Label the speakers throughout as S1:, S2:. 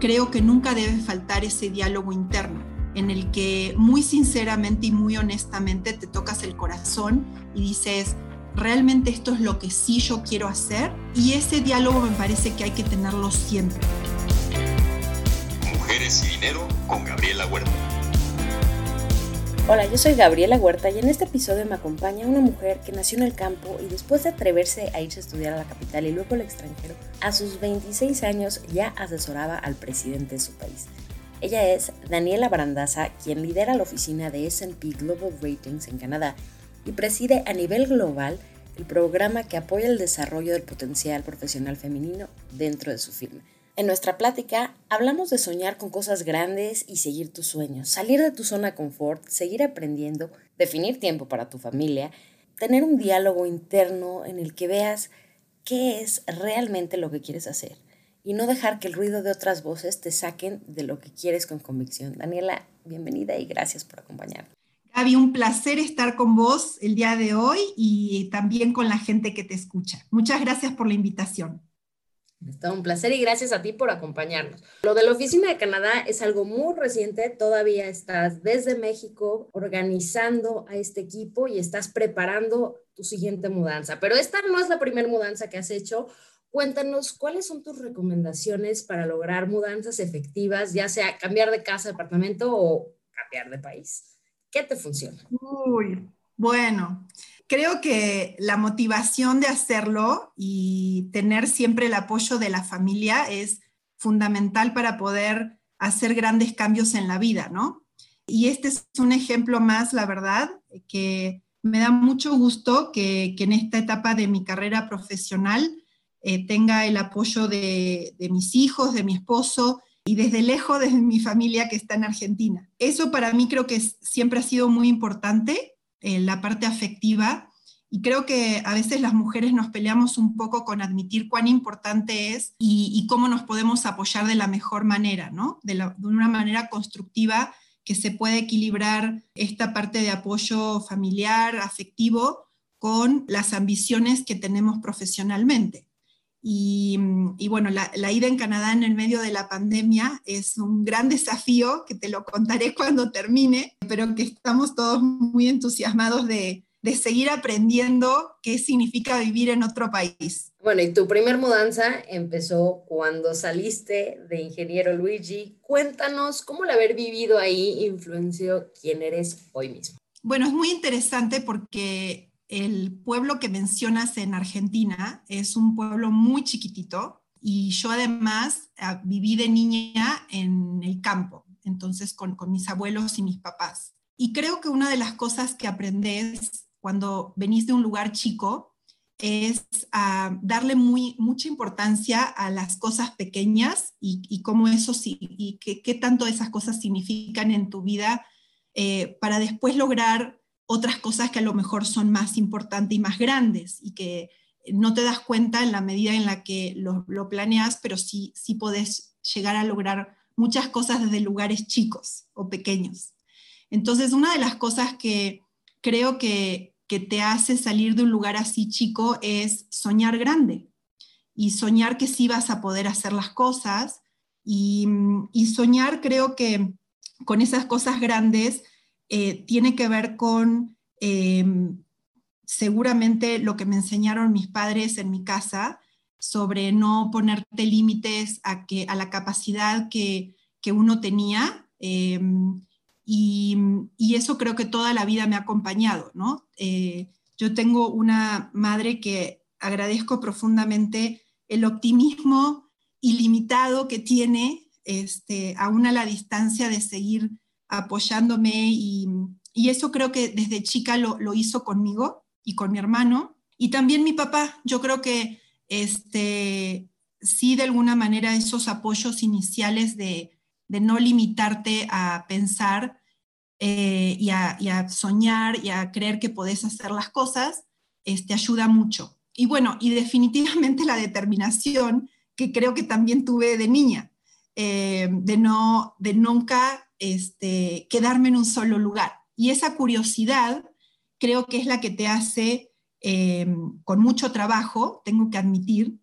S1: creo que nunca debe faltar ese diálogo interno en el que muy sinceramente y muy honestamente te tocas el corazón y dices, realmente esto es lo que sí yo quiero hacer y ese diálogo me parece que hay que tenerlo siempre.
S2: Mujeres y Dinero con Gabriela Huerta.
S3: Hola, yo soy Gabriela Huerta y en este episodio me acompaña una mujer que nació en el campo y después de atreverse a irse a estudiar a la capital y luego al extranjero, a sus 26 años ya asesoraba al presidente de su país. Ella es Daniela Barandaza, quien lidera la oficina de SP Global Ratings en Canadá y preside a nivel global el programa que apoya el desarrollo del potencial profesional femenino dentro de su firma. En nuestra plática hablamos de soñar con cosas grandes y seguir tus sueños, salir de tu zona de confort, seguir aprendiendo, definir tiempo para tu familia, tener un diálogo interno en el que veas qué es realmente lo que quieres hacer y no dejar que el ruido de otras voces te saquen de lo que quieres con convicción. Daniela, bienvenida y gracias por acompañarme.
S1: Gaby, un placer estar con vos el día de hoy y también con la gente que te escucha. Muchas gracias por la invitación.
S3: Está un placer y gracias a ti por acompañarnos. Lo de la Oficina de Canadá es algo muy reciente, todavía estás desde México organizando a este equipo y estás preparando tu siguiente mudanza, pero esta no es la primera mudanza que has hecho. Cuéntanos cuáles son tus recomendaciones para lograr mudanzas efectivas, ya sea cambiar de casa, departamento o cambiar de país. ¿Qué te funciona?
S1: Uy, bueno, creo que la motivación de hacerlo y tener siempre el apoyo de la familia es fundamental para poder hacer grandes cambios en la vida, ¿no? Y este es un ejemplo más, la verdad, que me da mucho gusto que, en esta etapa de mi carrera profesional eh, tenga el apoyo de, de mis hijos, de mi esposo y desde lejos de mi familia que está en Argentina. Eso para mí creo que siempre ha sido muy importante la parte afectiva. Y creo que a veces las mujeres nos peleamos un poco con admitir cuán importante es y, cómo nos podemos apoyar de la mejor manera, ¿no? De, de, una manera constructiva que se puede equilibrar esta parte de apoyo familiar, afectivo, con las ambiciones que tenemos profesionalmente. Y, bueno, la, la, ida en Canadá en el medio de la pandemia es un gran desafío que te lo contaré cuando termine, pero que estamos todos muy entusiasmados de, de seguir aprendiendo qué significa vivir en otro país.
S3: Bueno, y tu primer mudanza empezó cuando saliste de ingeniero Luigi. Cuéntanos cómo el haber vivido ahí influenció quién eres hoy mismo.
S1: Bueno, es muy interesante porque el pueblo que mencionas en Argentina es un pueblo muy chiquitito y yo además ah, viví de niña en el campo, entonces con, mis abuelos y mis papás. Y creo que una de las cosas que aprendes cuando venís de un lugar chico es ah, darle mucha importancia a las cosas pequeñas y, cómo eso y qué, tanto esas cosas significan en tu vida eh, para después lograr otras cosas que a lo mejor son más importantes y más grandes y que no te das cuenta en la medida en la que lo, planeas, pero sí, sí podés llegar a lograr muchas cosas desde lugares chicos o pequeños. Entonces, una de las cosas que creo que, que te hace salir de un lugar así chico es soñar grande y soñar que sí vas a poder hacer las cosas y, y soñar creo que con esas cosas grandes eh, tiene que ver con eh, seguramente lo que me enseñaron mis padres en mi casa sobre no ponerte límites a, que, a la capacidad que, uno tenía. Eh, y, eso creo que toda la vida me ha acompañado, ¿no? yo tengo una madre que agradezco profundamente el optimismo ilimitado que tiene, este, aún a la distancia de seguir apoyándome y, eso creo que desde chica lo, hizo conmigo y con mi hermano. Y también mi papá, yo creo que este, sí de alguna manera esos apoyos iniciales de, no limitarte a pensar eh, y, a, soñar y a creer que podés hacer las cosas, este, ayuda mucho. Y bueno, y definitivamente la determinación que creo que también tuve de niña, eh, de, no, de nunca este, quedarme en un solo lugar. Y esa curiosidad creo que es la que te hace, eh, con mucho trabajo, tengo que admitir,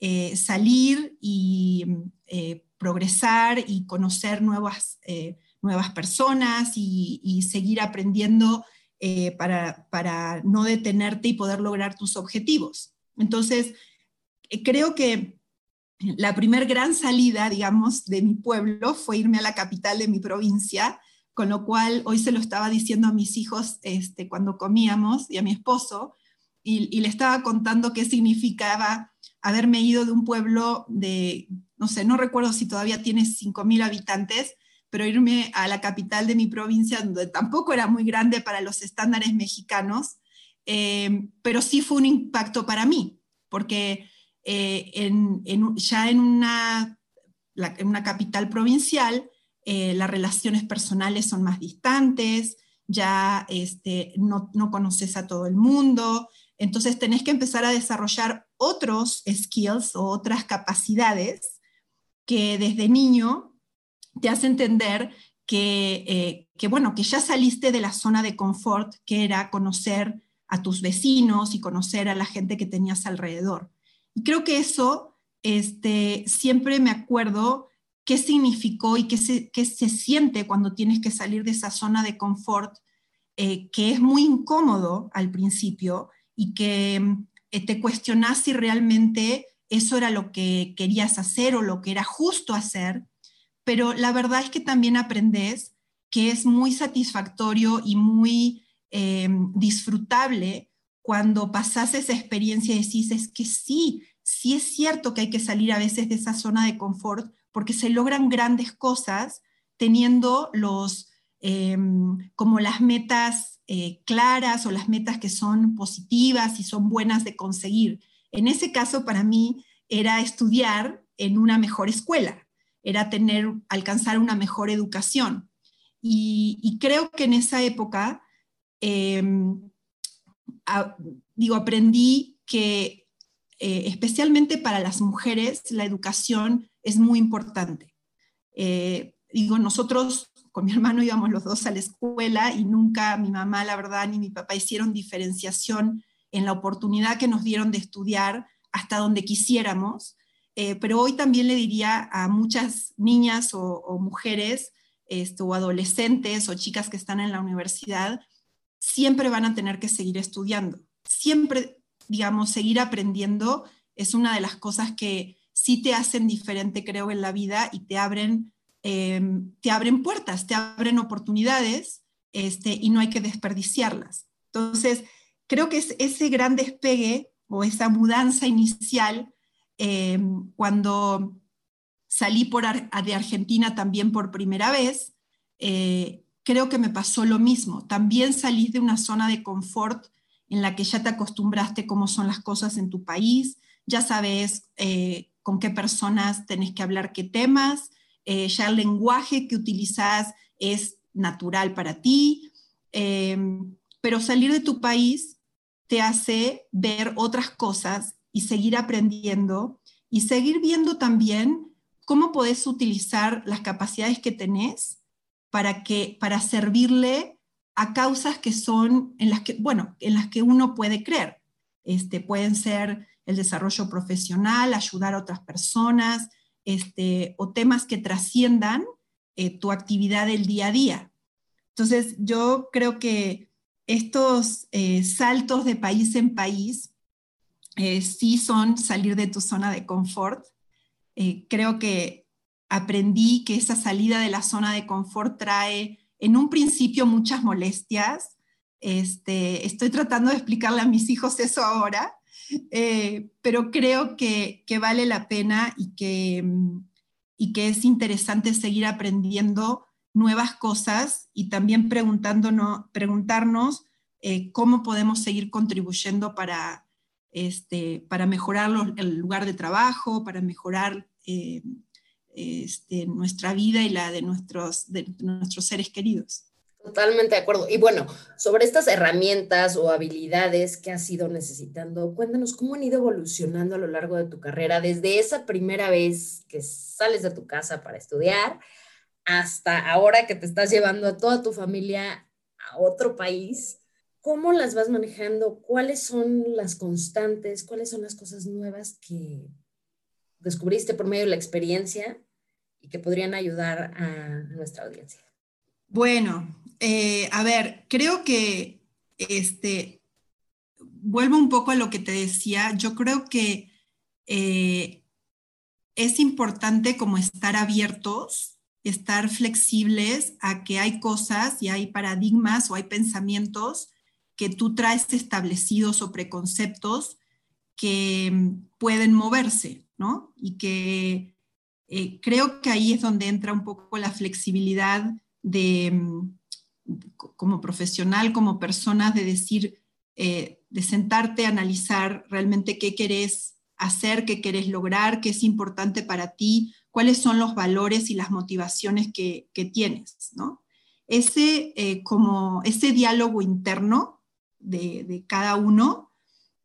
S1: eh, salir y eh, progresar y conocer nuevas, nuevas personas y, seguir aprendiendo para, para no detenerte y poder lograr tus objetivos. Entonces, creo que la primer gran salida, digamos, de mi pueblo fue irme a la capital de mi provincia, con lo cual hoy se lo estaba diciendo a mis hijos este, cuando comíamos y a mi esposo, y, le estaba contando qué significaba haberme ido de un pueblo de, no sé, no recuerdo si todavía tiene 5.000 habitantes, pero irme a la capital de mi provincia, donde tampoco era muy grande para los estándares mexicanos, eh, pero sí fue un impacto para mí, porque eh, ya en una, capital provincial, eh, las relaciones personales son más distantes, ya este, no, no, conoces a todo el mundo, entonces tenés que empezar a desarrollar otros skills o otras capacidades que desde niño te hace entender que, eh, que, bueno, que ya saliste de la zona de confort, que era conocer a tus vecinos y conocer a la gente que tenías alrededor. Y creo que eso este, siempre me acuerdo qué significó y qué se, qué se siente cuando tienes que salir de esa zona de confort, eh, que es muy incómodo al principio y que eh, te cuestionas si realmente eso era lo que querías hacer o lo que era justo hacer, pero la verdad es que también aprendes que es muy satisfactorio y muy eh, disfrutable cuando pasas esa experiencia y decís, es que sí, sí es cierto que hay que salir a veces de esa zona de confort porque se logran grandes cosas teniendo los, em, como las metas eh, claras o las metas que son positivas y son buenas de conseguir. En ese caso, para mí, era estudiar en una mejor escuela, era tener, alcanzar una mejor educación. Y, creo que en esa época digo, aprendí que eh, especialmente para las mujeres la educación es muy importante. Eh, digo, nosotros con mi hermano íbamos los dos a la escuela y nunca mi mamá, la verdad, ni mi papá hicieron diferenciación en la oportunidad que nos dieron de estudiar hasta donde quisiéramos. Eh, pero hoy también le diría a muchas niñas o, mujeres este, o adolescentes o chicas que están en la universidad siempre van a tener que seguir estudiando. Siempre, digamos, seguir aprendiendo es una de las cosas que sí te hacen diferente, creo, en la vida y te abren, em, te abren puertas, te abren oportunidades este, y no hay que desperdiciarlas. Entonces, creo que es ese gran despegue o esa mudanza inicial, em, cuando salí por, de Argentina también por primera vez, eh, creo que me pasó lo mismo. También salís de una zona de confort en la que ya te acostumbraste cómo son las cosas en tu país, ya sabes eh, con qué personas tenés que hablar qué temas, eh, ya el lenguaje que utilizas es natural para ti, em, pero salir de tu país te hace ver otras cosas y seguir aprendiendo y seguir viendo también cómo podés utilizar las capacidades que tenés para, que, para servirle a causas que son en las que, bueno, en las que uno puede creer. Este, pueden ser el desarrollo profesional, ayudar a otras personas, este, o temas que trasciendan eh, tu actividad del día a día. Entonces, yo creo que estos eh, saltos de país en país eh, sí son salir de tu zona de confort. creo que aprendí que esa salida de la zona de confort trae en un principio muchas molestias. Este, estoy tratando de explicarle a mis hijos eso ahora, eh, pero creo que, vale la pena y que, es interesante seguir aprendiendo nuevas cosas y también preguntándonos, preguntarnos eh, cómo podemos seguir contribuyendo para, este, para mejorar el lugar de trabajo, para mejorar eh, este, nuestra vida y la de nuestros, de nuestros seres queridos.
S3: Totalmente de acuerdo. Y bueno, sobre estas herramientas o habilidades que has ido necesitando, cuéntanos cómo han ido evolucionando a lo largo de tu carrera, desde esa primera vez que sales de tu casa para estudiar hasta ahora que te estás llevando a toda tu familia a otro país. ¿Cómo las vas manejando? ¿Cuáles son las constantes? ¿Cuáles son las cosas nuevas que descubriste por medio de la experiencia que podrían ayudar a nuestra audiencia?
S1: Bueno, eh, a ver, creo que este, vuelvo un poco a lo que te decía, yo creo que eh, es importante como estar abiertos, estar flexibles a que hay cosas y hay paradigmas o hay pensamientos que tú traes establecidos o preconceptos que mm, pueden moverse, ¿no? Y que eh, creo que ahí es donde entra un poco la flexibilidad de, mm, como profesional, como persona, de decir, eh, de sentarte a analizar realmente qué querés hacer, qué querés lograr, qué es importante para ti, cuáles son los valores y las motivaciones que, tienes, ¿no? Ese, eh, como ese diálogo interno de, cada uno,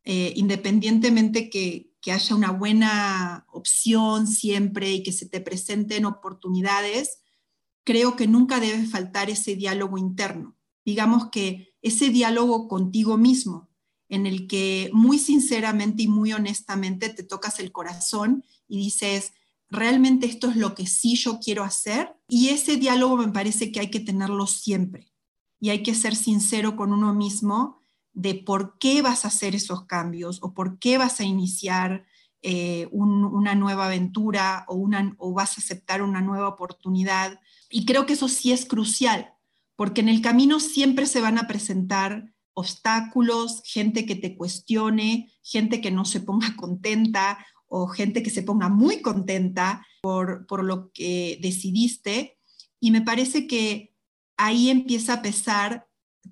S1: independientemente que, haya una buena opción siempre y que se te presenten oportunidades, creo que nunca debe faltar ese diálogo interno. Digamos que ese diálogo contigo mismo, en el que muy sinceramente y muy honestamente te tocas el corazón y dices, realmente esto es lo que sí yo quiero hacer. Y ese diálogo me parece que hay que tenerlo siempre. Y hay que ser sincero con uno mismo de por qué vas a hacer esos cambios o por qué vas a iniciar eh, una nueva aventura o, una, o vas a aceptar una nueva oportunidad. Y creo que eso sí es crucial, porque en el camino siempre se van a presentar obstáculos, gente que te cuestione, gente que no se ponga contenta o gente que se ponga muy contenta por, por lo que decidiste. Y me parece que ahí empieza a pesar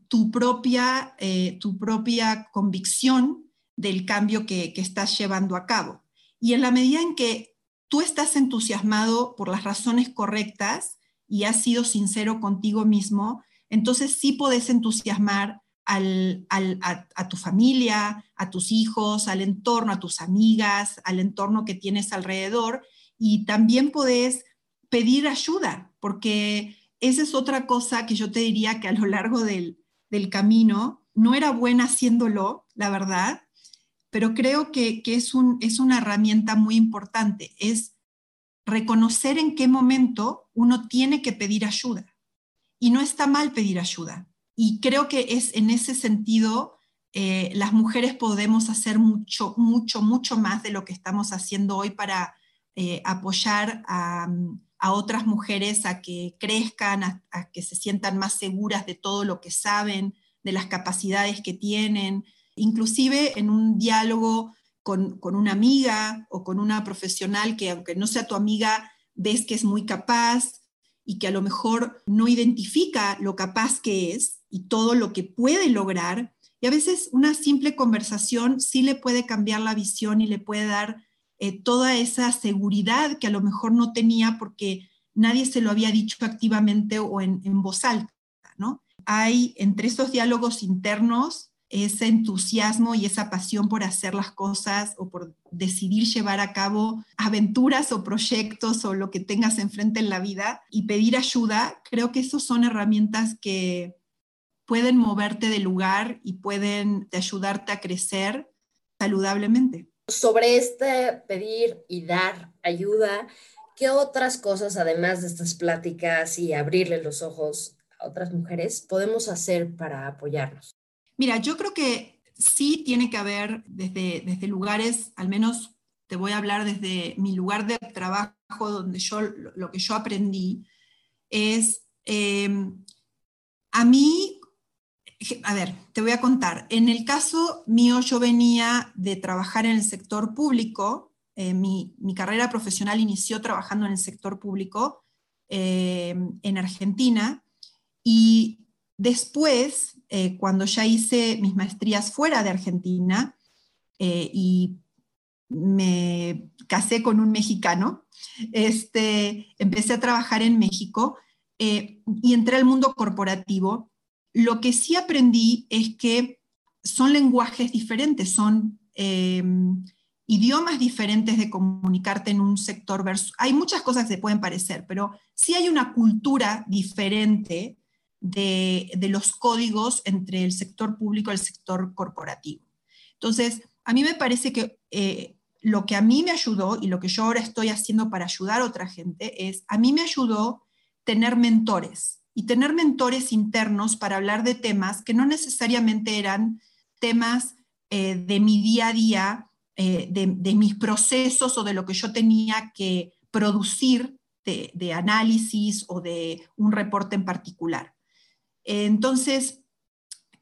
S1: tu propia, eh, tu propia convicción del cambio que, estás llevando a cabo. Y en la medida en que tú estás entusiasmado por las razones correctas y has sido sincero contigo mismo, entonces sí puedes entusiasmar a, tu familia, a tus hijos, al entorno, a tus amigas, al entorno que tienes alrededor y también puedes pedir ayuda, porque esa es otra cosa que yo te diría que a lo largo del, del camino. No era buena haciéndolo, la verdad, pero creo que, es, un, es una herramienta muy importante. Es reconocer en qué momento uno tiene que pedir ayuda. Y no está mal pedir ayuda. Y creo que es en ese sentido, eh, las mujeres podemos hacer mucho, mucho, mucho más de lo que estamos haciendo hoy para eh, apoyar a, a otras mujeres a que crezcan, a, que se sientan más seguras de todo lo que saben, de las capacidades que tienen, inclusive en un diálogo con, una amiga o con una profesional que aunque no sea tu amiga, ves que es muy capaz y que a lo mejor no identifica lo capaz que es y todo lo que puede lograr. Y a veces una simple conversación sí le puede cambiar la visión y le puede dar eh, toda esa seguridad que a lo mejor no tenía porque nadie se lo había dicho activamente o en, voz alta, ¿no? Hay entre esos diálogos internos ese entusiasmo y esa pasión por hacer las cosas o por decidir llevar a cabo aventuras o proyectos o lo que tengas enfrente en la vida y pedir ayuda, creo que esos son herramientas que pueden moverte de lugar y pueden ayudarte a crecer saludablemente
S3: sobre este pedir y dar ayuda, ¿qué otras cosas, además de estas pláticas y abrirle los ojos a otras mujeres, podemos hacer para apoyarnos?
S1: Mira, yo creo que sí tiene que haber desde, desde lugares, al menos te voy a hablar desde mi lugar de trabajo, donde yo lo que yo aprendí es, eh, a mí a ver, te voy a contar. En el caso mío, yo venía de trabajar en el sector público. Eh, mi, carrera profesional inició trabajando en el sector público eh, en Argentina y después, eh, cuando ya hice mis maestrías fuera de Argentina y me casé con un mexicano, este, empecé a trabajar en México y entré al mundo corporativo lo que sí aprendí es que son lenguajes diferentes, son em, idiomas diferentes de comunicarte en un sector. Hay muchas cosas que se pueden parecer, pero sí hay una cultura diferente de, los códigos entre el sector público y el sector corporativo. Entonces, a mí me parece que eh, lo que a mí me ayudó y lo que yo ahora estoy haciendo para ayudar a otra gente es, a mí me ayudó tener mentores y tener mentores internos para hablar de temas que no necesariamente eran temas eh, de mi día a día, eh, de, mis procesos o de lo que yo tenía que producir de, análisis o de un reporte en particular. Entonces,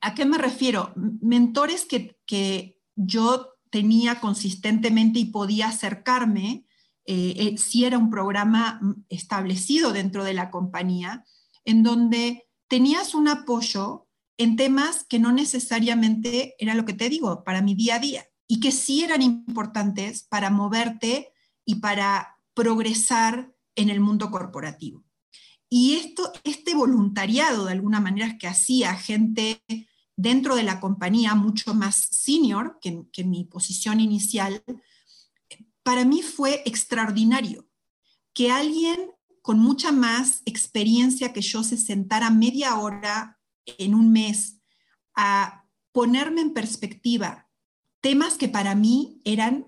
S1: ¿a qué me refiero? Mentores que, que yo tenía consistentemente y podía acercarme eh, si era un programa establecido dentro de la compañía, en donde tenías un apoyo en temas que no necesariamente era lo que te digo, para mi día a día, y que sí eran importantes para moverte y para progresar en el mundo corporativo. Y esto, este voluntariado, de alguna manera, que hacía gente dentro de la compañía mucho más senior que, que mi posición inicial, para mí fue extraordinario. Que alguien con mucha más experiencia que yo se sentara media hora en un mes a ponerme en perspectiva temas que para mí eran,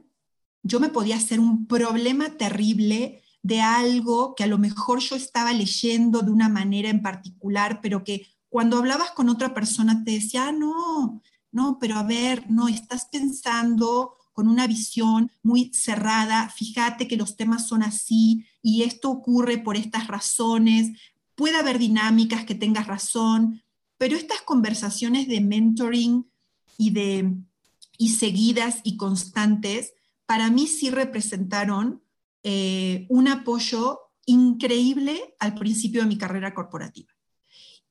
S1: yo me podía hacer un problema terrible de algo que a lo mejor yo estaba leyendo de una manera en particular, pero que cuando hablabas con otra persona te decía, ah, no, no, pero a ver, no, estás pensando con una visión muy cerrada, fíjate que los temas son así y esto ocurre por estas razones, puede haber dinámicas que tengas razón, pero estas conversaciones de mentoring y de y seguidas y constantes, para mí sí representaron eh, un apoyo increíble al principio de mi carrera corporativa.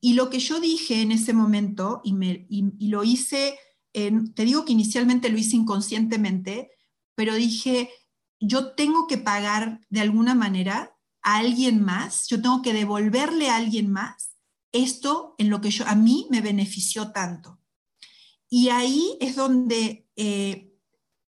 S1: Y lo que yo dije en ese momento, y, me, y, lo hice, te digo que inicialmente lo hice inconscientemente, pero dije, yo tengo que pagar de alguna manera a alguien más, yo tengo que devolverle a alguien más esto en lo que yo, a mí me benefició tanto. Y ahí es donde eh,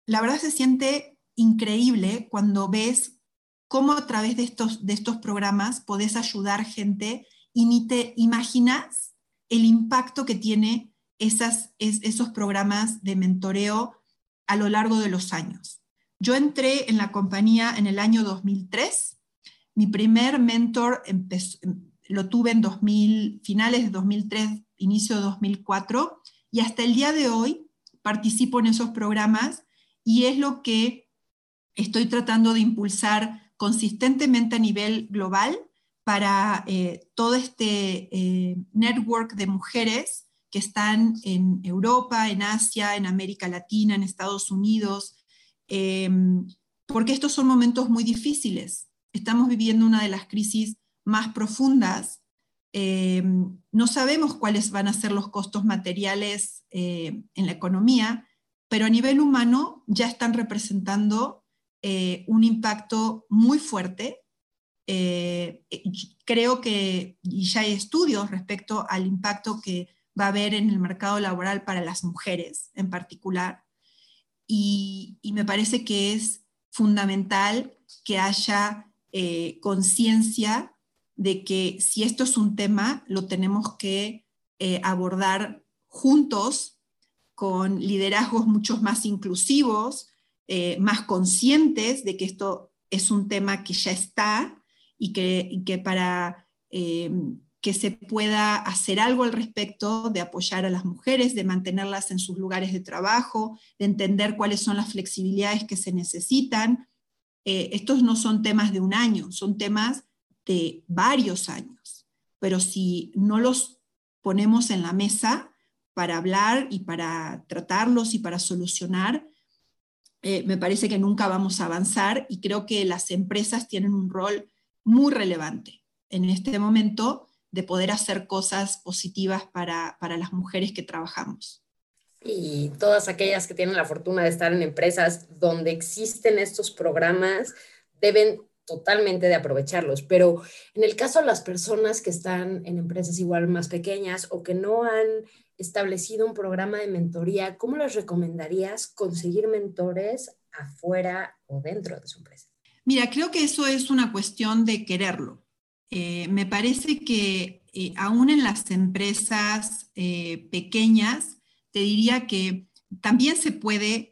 S1: la verdad se siente increíble cuando ves cómo a través de estos, de estos programas podés ayudar gente y ni te imaginas el impacto que tiene esos programas de mentoreo a lo largo de los años. Yo entré en la compañía en el año 2003. Mi primer mentor empezó, lo tuve en 2000, finales de 2003, inicio de 2004, y hasta el día de hoy participo en esos programas y es lo que estoy tratando de impulsar consistentemente a nivel global para eh, todo este eh, network de mujeres que están en Europa, en Asia, en América Latina, en Estados Unidos, em, porque estos son momentos muy difíciles. Estamos viviendo una de las crisis más profundas, eh, no sabemos cuáles van a ser los costos materiales eh, en la economía, pero a nivel humano ya están representando eh, un impacto muy fuerte. creo que y ya hay estudios respecto al impacto que va a haber en el mercado laboral para las mujeres en particular. Y, me parece que es fundamental que haya conciencia de que si esto es un tema, lo tenemos que eh, abordar juntos, con liderazgos mucho más inclusivos, eh, más conscientes de que esto es un tema que ya está y que, para eh, que se pueda hacer algo al respecto, de apoyar a las mujeres, de mantenerlas en sus lugares de trabajo, de entender cuáles son las flexibilidades que se necesitan. estos no son temas de un año, son temas de varios años, pero si no los ponemos en la mesa para hablar y para tratarlos y para solucionar, eh, me parece que nunca vamos a avanzar y creo que las empresas tienen un rol muy relevante en este momento de poder hacer cosas positivas para, para las mujeres que trabajamos.
S3: Y todas aquellas que tienen la fortuna de estar en empresas donde existen estos programas deben totalmente de aprovecharlos, pero en el caso de las personas que están en empresas igual más pequeñas o que no han establecido un programa de mentoría, ¿cómo les recomendarías conseguir mentores afuera o dentro de su empresa?
S1: Mira, creo que eso es una cuestión de quererlo. Eh, me parece que eh, aún en las empresas eh, pequeñas, te diría que también se puede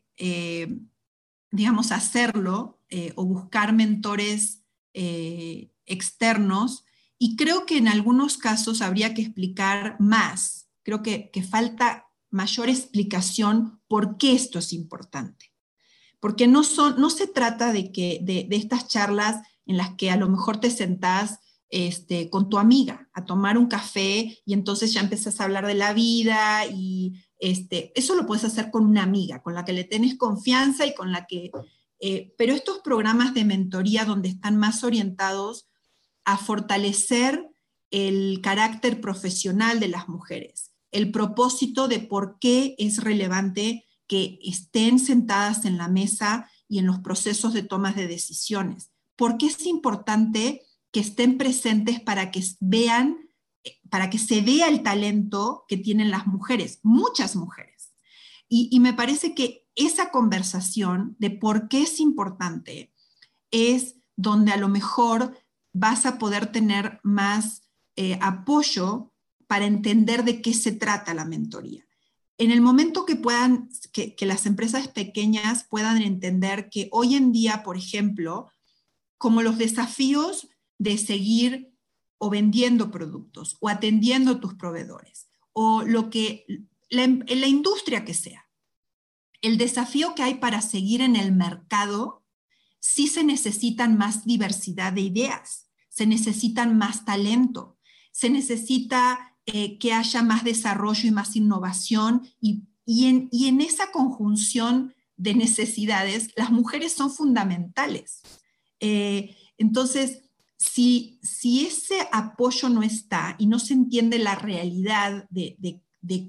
S1: digamos, hacerlo o buscar mentores externos. Y creo que en algunos casos habría que explicar más. Creo que, que falta mayor explicación por qué esto es importante. Porque no, son, no se trata de, que, de, estas charlas en las que a lo mejor te sentás este, con tu amiga a tomar un café y entonces ya empiezas a hablar de la vida y este, eso lo puedes hacer con una amiga, con la que le tienes confianza y con la que... Eh, pero estos programas de mentoría donde están más orientados a fortalecer el carácter profesional de las mujeres, el propósito de por qué es relevante que estén sentadas en la mesa y en los procesos de tomas de decisiones. ¿Por qué es importante que estén presentes para que vean, para que se vea el talento que tienen las mujeres, muchas mujeres? Y, me parece que esa conversación de por qué es importante es donde a lo mejor vas a poder tener más eh, apoyo para entender de qué se trata la mentoría. En el momento que puedan, que, las empresas pequeñas puedan entender que hoy en día, por ejemplo, como los desafíos de seguir o vendiendo productos o atendiendo a tus proveedores o lo que en la industria que sea, el desafío que hay para seguir en el mercado, sí se necesitan más diversidad de ideas, se necesitan más talento, se necesita eh, que haya más desarrollo y más innovación y, en, esa conjunción de necesidades, las mujeres son fundamentales. Eh, entonces, si, ese apoyo no está y no se entiende la realidad de,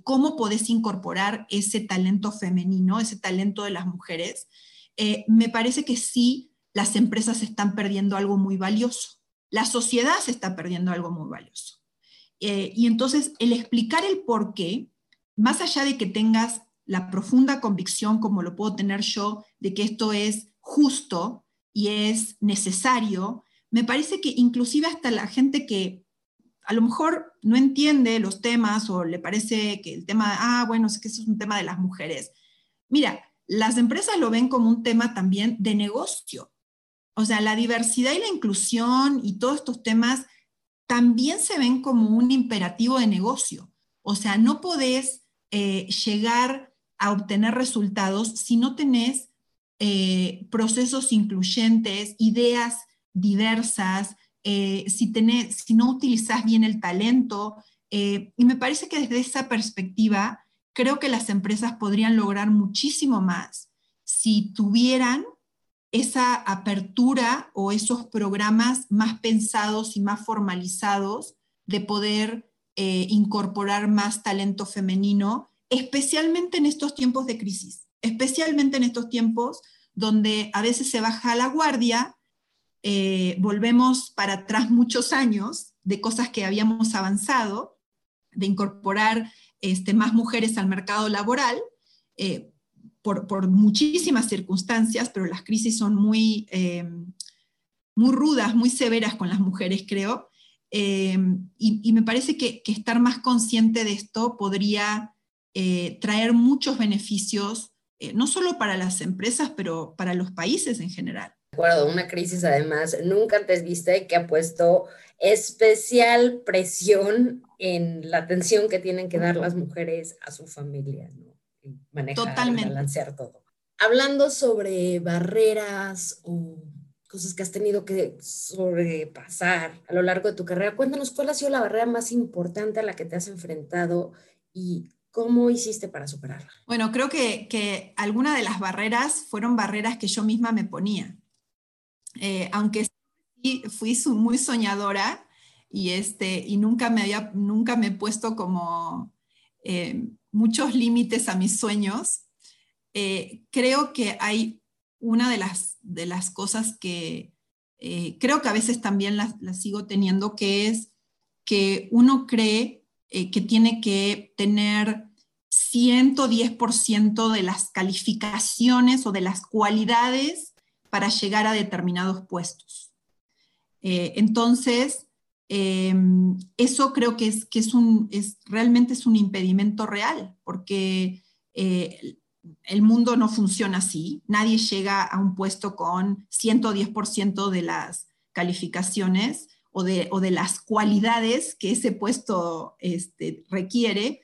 S1: cómo podés incorporar ese talento femenino, ese talento de las mujeres, eh, me parece que sí, las empresas están perdiendo algo muy valioso. La sociedad se está perdiendo algo muy valioso. Eh, y entonces el explicar el por qué, más allá de que tengas la profunda convicción, como lo puedo tener yo, de que esto es justo y es necesario, me parece que inclusive hasta la gente que a lo mejor no entiende los temas o le parece que el tema, ah, bueno, es que eso es un tema de las mujeres. Mira, las empresas lo ven como un tema también de negocio. O sea, la diversidad y la inclusión y todos estos temas también se ven como un imperativo de negocio. O sea, no podés eh, llegar a obtener resultados si no tenés eh, procesos incluyentes, ideas diversas, eh, si, si no utilizás bien el talento. y me parece que desde esa perspectiva, creo que las empresas podrían lograr muchísimo más si tuvieran esa apertura o esos programas más pensados y más formalizados de poder eh, incorporar más talento femenino, especialmente en estos tiempos de crisis, especialmente en estos tiempos donde a veces se baja la guardia, eh, volvemos para atrás muchos años de cosas que habíamos avanzado, de incorporar este, más mujeres al mercado laboral, eh, por, muchísimas circunstancias, pero las crisis son muy, eh, muy rudas, muy severas con las mujeres, creo. Y, me parece que, estar más consciente de esto podría traer muchos beneficios, no solo para las empresas, pero para los países en general.
S3: Acuerdo, una crisis además nunca antes vista y que ha puesto especial presión en la atención que tienen que dar las mujeres a su familia. ¿no? manejar Totalmente. balancear todo. Hablando sobre barreras o cosas que has tenido que sobrepasar a lo largo de tu carrera, cuéntanos cuál ha sido la barrera más importante a la que te has enfrentado y cómo hiciste para superarla.
S1: Bueno, creo que, que algunas de las barreras fueron barreras que yo misma me ponía. Eh, aunque fui muy soñadora y, este, y nunca, me había, nunca me he puesto como... Eh, muchos límites a mis sueños, eh, creo que hay una de las, de las cosas que creo que a veces también las, sigo teniendo, que es que uno cree que tiene que tener 110% de las calificaciones o de las cualidades para llegar a determinados puestos. entonces, Em, eso creo que, es, que es un, es, realmente es un impedimento real, porque eh, el mundo no funciona así. Nadie llega a un puesto con 110% de las calificaciones o de, o de, las cualidades que ese puesto este, requiere.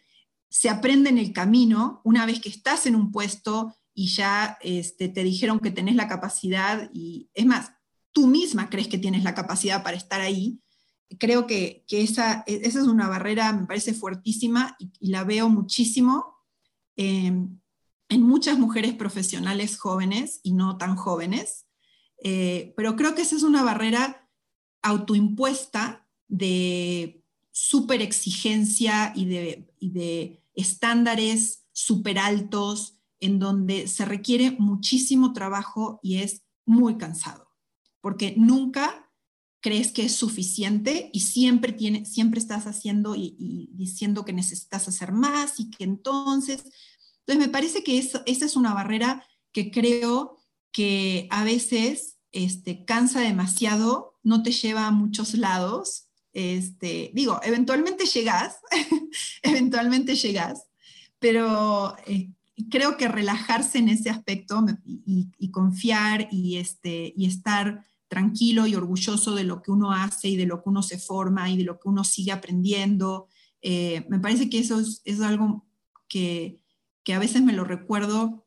S1: Se aprende en el camino. Una vez que estás en un puesto y ya este, te dijeron que tenés la capacidad, y es más, tú misma crees que tienes la capacidad para estar ahí, creo que, esa, esa, es una barrera, me parece fuertísima y, la veo muchísimo en muchas mujeres profesionales jóvenes y no tan jóvenes, eh, pero creo que esa es una barrera autoimpuesta de super exigencia y de, y de estándares súper altos, en donde se requiere muchísimo trabajo y es muy cansado, porque nunca crees que es suficiente y siempre, tiene, siempre estás haciendo y, diciendo que necesitas hacer más y que entonces, entonces me parece que eso, esa es una barrera que creo que a veces este, cansa demasiado, no te lleva a muchos lados. Este, digo, eventualmente llegas, eventualmente llegas, pero eh, creo que relajarse en ese aspecto y, confiar y, este, y estar tranquilo y orgulloso de lo que uno hace y de lo que uno se forma y de lo que uno sigue aprendiendo. Eh, me parece que eso es, algo que, a veces me lo recuerdo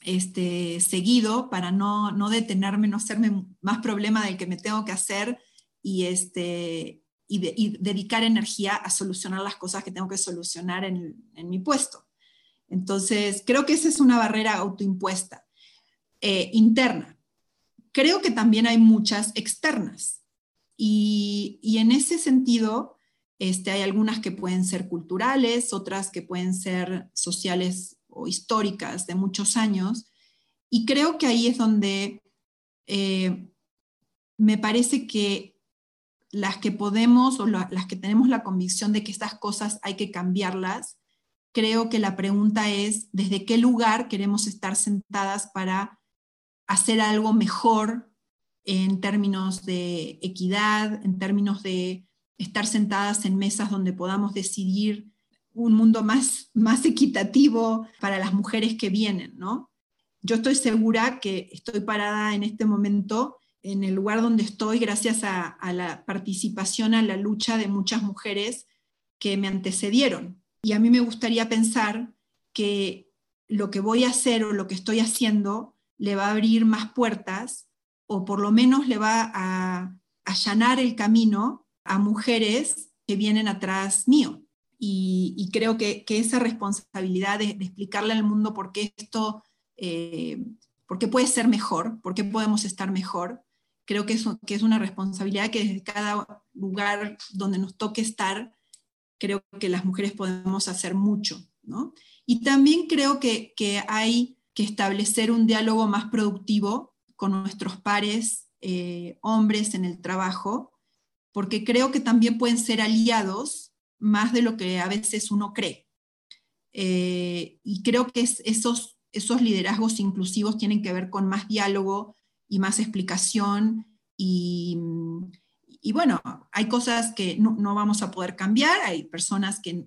S1: este, seguido para no, no, detenerme, no hacerme más problema del que me tengo que hacer y, este, y, dedicar energía a solucionar las cosas que tengo que solucionar en, en mi puesto. Entonces, creo que esa es una barrera autoimpuesta, eh, interna. Creo que también hay muchas externas. Y, en ese sentido, este, hay algunas que pueden ser culturales, otras que pueden ser sociales o históricas de muchos años. Y creo que ahí es donde eh, me parece que las que podemos o las que tenemos la convicción de que estas cosas hay que cambiarlas, creo que la pregunta es desde qué lugar queremos estar sentadas para hacer algo mejor en términos de equidad, en términos de estar sentadas en mesas donde podamos decidir un mundo más, más equitativo para las mujeres que vienen, ¿no? Yo estoy segura que estoy parada en este momento en el lugar donde estoy gracias a, a la participación, a la lucha de muchas mujeres que me antecedieron, y a mí me gustaría pensar que lo que voy a hacer o lo que estoy haciendo le va a abrir más puertas o por lo menos le va a allanar el camino a mujeres que vienen atrás mío. Y, creo que, esa responsabilidad de, explicarle al mundo por qué esto, eh, por qué puede ser mejor, por qué podemos estar mejor, creo que es, que es una responsabilidad que desde cada lugar donde nos toque estar, creo que las mujeres podemos hacer mucho, ¿no? Y también creo que, hay que establecer un diálogo más productivo con nuestros pares eh, hombres en el trabajo, porque creo que también pueden ser aliados más de lo que a veces uno cree. Eh, y creo que esos, esos liderazgos inclusivos tienen que ver con más diálogo y más explicación y, y bueno, hay cosas que no, vamos a poder cambiar, hay personas que,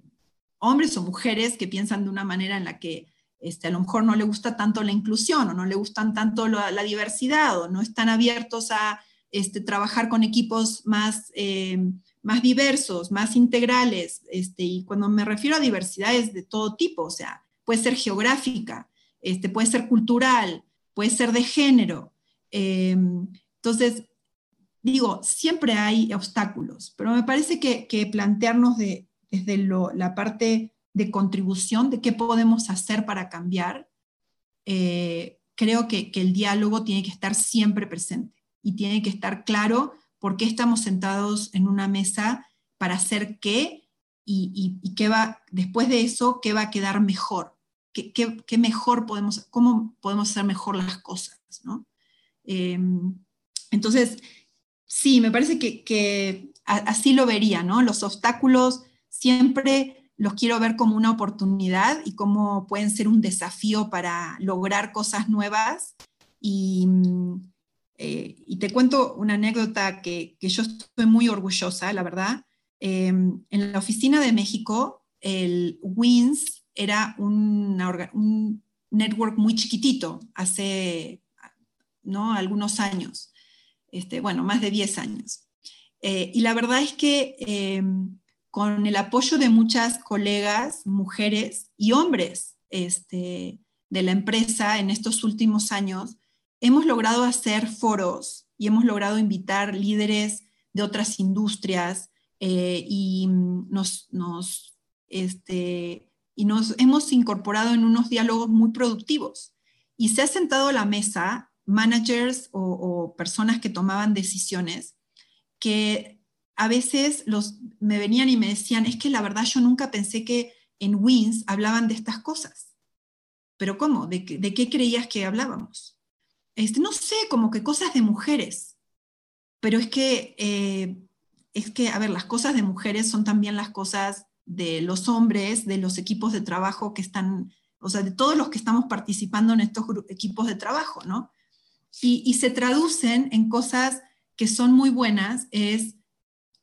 S1: hombres o mujeres, que piensan de una manera en la que este, a lo mejor no le gusta tanto la inclusión o no le gustan tanto la, diversidad o no están abiertos a este, trabajar con equipos más, eh, más diversos, más integrales. Este, y cuando me refiero a diversidad es de todo tipo, o sea, puede ser geográfica, este, puede ser cultural, puede ser de género. Eh, entonces, digo, siempre hay obstáculos, pero me parece que, plantearnos desde la parte de contribución, de qué podemos hacer para cambiar, eh, creo que, el diálogo tiene que estar siempre presente y tiene que estar claro por qué estamos sentados en una mesa para hacer qué y, qué va, después de eso, qué va a quedar mejor, qué, qué, mejor podemos, cómo podemos hacer mejor las cosas, ¿no? Em, entonces, Sí, me parece que, así lo vería, ¿no? Los obstáculos siempre los quiero ver como una oportunidad y cómo pueden ser un desafío para lograr cosas nuevas. Y, eh, te cuento una anécdota que, yo estoy muy orgullosa, la verdad. Em, en la oficina de México, el WINS era un, network muy chiquitito, hace ¿no? algunos años, este, bueno, más de 10 años. Eh, y la verdad es que em, con el apoyo de muchas colegas, mujeres y hombres este, de la empresa en estos últimos años, hemos logrado hacer foros y hemos logrado invitar líderes de otras industrias eh, y nos, este, y nos hemos incorporado en unos diálogos muy productivos. Y se ha sentado a la mesa managers o, personas que tomaban decisiones que a veces los, me venían y me decían, es que la verdad yo nunca pensé que en WINS hablaban de estas cosas. ¿Pero cómo? ¿De, de qué creías que hablábamos? Este, no sé, como que cosas de mujeres. Pero es que, eh, es que, a ver, las cosas de mujeres son también las cosas de los hombres, de los equipos de trabajo que están, o sea, de todos los que estamos participando en estos equipos de trabajo, ¿no? Y, se traducen en cosas que son muy buenas, es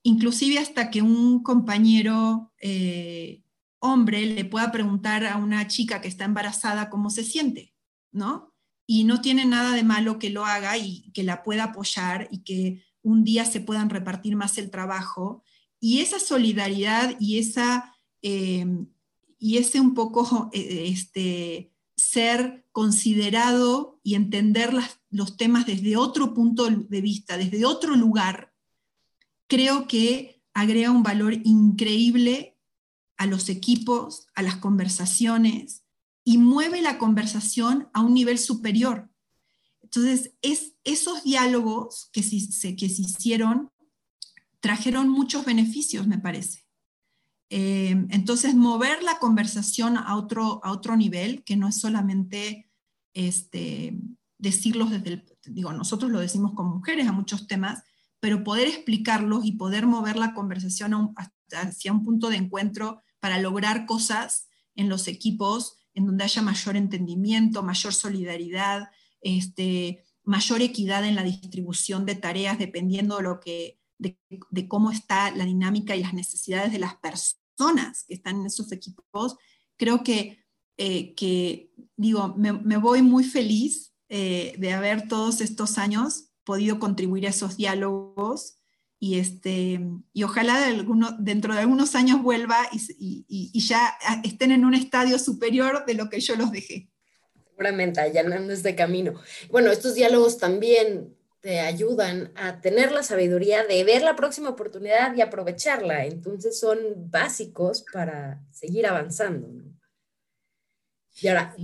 S1: inclusive hasta que un compañero eh, hombre le pueda preguntar a una chica que está embarazada cómo se siente, ¿no? Y no tiene nada de malo que lo haga y que la pueda apoyar y que un día se puedan repartir más el trabajo y esa solidaridad y, esa, eh, y ese un poco este, ser considerado y entender los temas desde otro punto de vista, desde otro lugar, creo que agrega un valor increíble a los equipos, a las conversaciones y mueve la conversación a un nivel superior. Entonces, es, esos diálogos que que se hicieron trajeron muchos beneficios, me parece. Eh, entonces, mover la conversación a otro, a otro nivel, que no es solamente este, decirlos desde el, digo, nosotros lo decimos como mujeres a muchos temas, pero poder explicarlos y poder mover la conversación hacia un punto de encuentro para lograr cosas en los equipos en donde haya mayor entendimiento, mayor solidaridad, este, mayor equidad en la distribución de tareas, dependiendo de lo que de, cómo está la dinámica y las necesidades de las personas que están en esos equipos, creo que, eh, que digo, me, voy muy feliz eh, de haber todos estos años podido contribuir a esos diálogos y, este, y ojalá de alguno, dentro de algunos años vuelva y, y, ya estén en un estadio superior de lo que yo los dejé.
S3: Seguramente, allanando este camino. Bueno, estos diálogos también te ayudan a tener la sabiduría de ver la próxima oportunidad y aprovecharla. Entonces son básicos para seguir avanzando.
S1: Y ahora...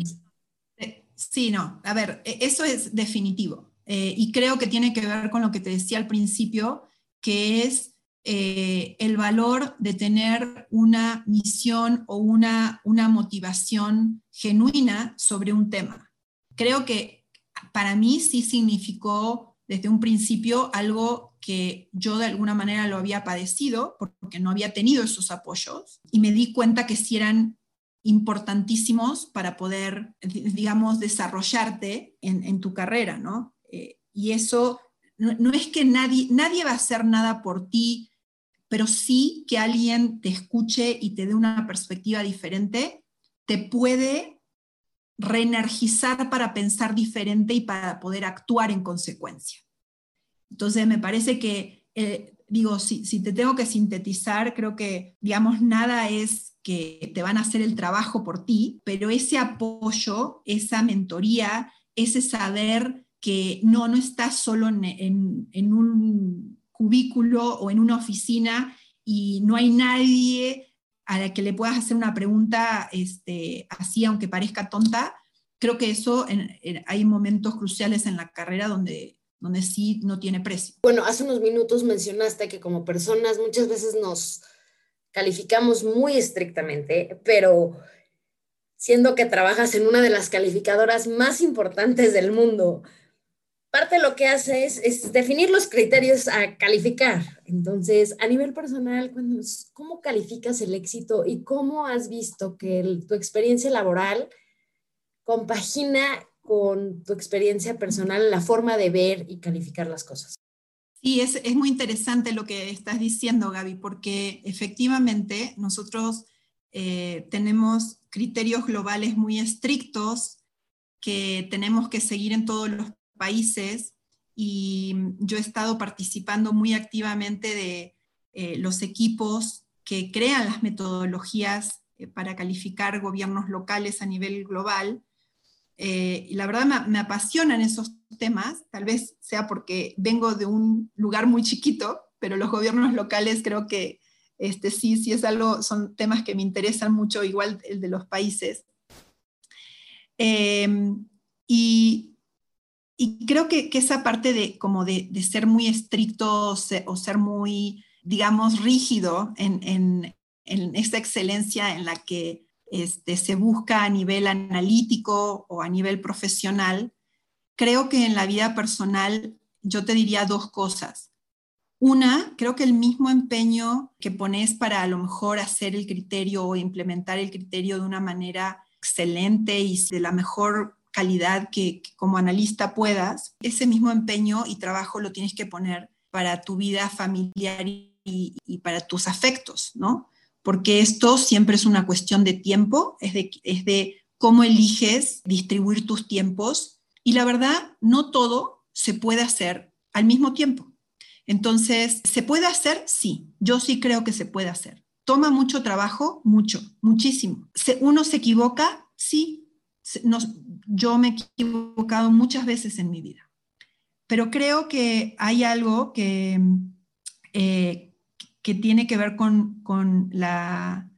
S1: Sí, no, a ver, e, eso es definitivo. Eh, y creo que tiene que ver con lo que te decía al principio, que es eh, el valor de tener una misión o una, una motivación genuina sobre un tema. Creo que para mí sí significó desde un principio algo que yo de alguna manera lo había padecido porque no había tenido esos apoyos y me di cuenta que sí eran importantísimos para poder, digamos, desarrollarte en, tu carrera, ¿no? Eh, y eso no, es que nadie, nadie va a hacer nada por ti, pero sí que alguien te escuche y te dé una perspectiva diferente, te puede reenergizar para pensar diferente y para poder actuar en consecuencia. Entonces, me parece que, eh, digo, si, si, te tengo que sintetizar, creo que, digamos, nada es que te van a hacer el trabajo por ti, pero ese apoyo, esa mentoría, ese saber que no, no estás solo en, en un cubículo o en una oficina y no hay nadie a la que le puedas hacer una pregunta este, así, aunque parezca tonta, creo que eso hay momentos cruciales en la carrera donde, donde sí no tiene precio.
S3: Bueno, hace unos minutos mencionaste que como personas muchas veces nos calificamos muy estrictamente, pero siendo que trabajas en una de las calificadoras más importantes del mundo, parte de lo que haces es definir los criterios a calificar. Entonces, a nivel personal, ¿cómo calificas el éxito y cómo has visto que tu experiencia laboral compagina con tu experiencia personal la forma de ver y calificar las cosas?
S1: Sí, es, es muy interesante lo que estás diciendo, Gaby, porque efectivamente nosotros eh, tenemos criterios globales muy estrictos que tenemos que seguir en todos los países y yo he estado participando muy activamente de eh, los equipos que crean las metodologías eh, para calificar gobiernos locales a nivel global. Eh, y la verdad me, me, apasionan esos temas, tal vez sea porque vengo de un lugar muy chiquito, pero los gobiernos locales creo que este, sí, sí es algo, son temas que me interesan mucho, igual el de los países. Em, y, creo que, esa parte de, como de, ser muy estricto o ser, muy, digamos, rígido en, en, esta excelencia en la que este, se busca a nivel analítico o a nivel profesional, creo que en la vida personal yo te diría dos cosas. Una, creo que el mismo empeño que pones para a lo mejor hacer el criterio o implementar el criterio de una manera excelente y de la mejor calidad que, como analista puedas, ese mismo empeño y trabajo lo tienes que poner para tu vida familiar y, para tus afectos, ¿no? Porque esto siempre es una cuestión de tiempo, es de, es de cómo eliges distribuir tus tiempos y la verdad, no todo se puede hacer al mismo tiempo. Entonces, ¿se puede hacer? Sí, yo sí creo que se puede hacer. ¿Toma mucho trabajo? Mucho, muchísimo. ¿Uno se equivoca? Sí. Yo me he equivocado muchas veces en mi vida. Pero creo que hay algo que, eh, que tiene que ver con, la,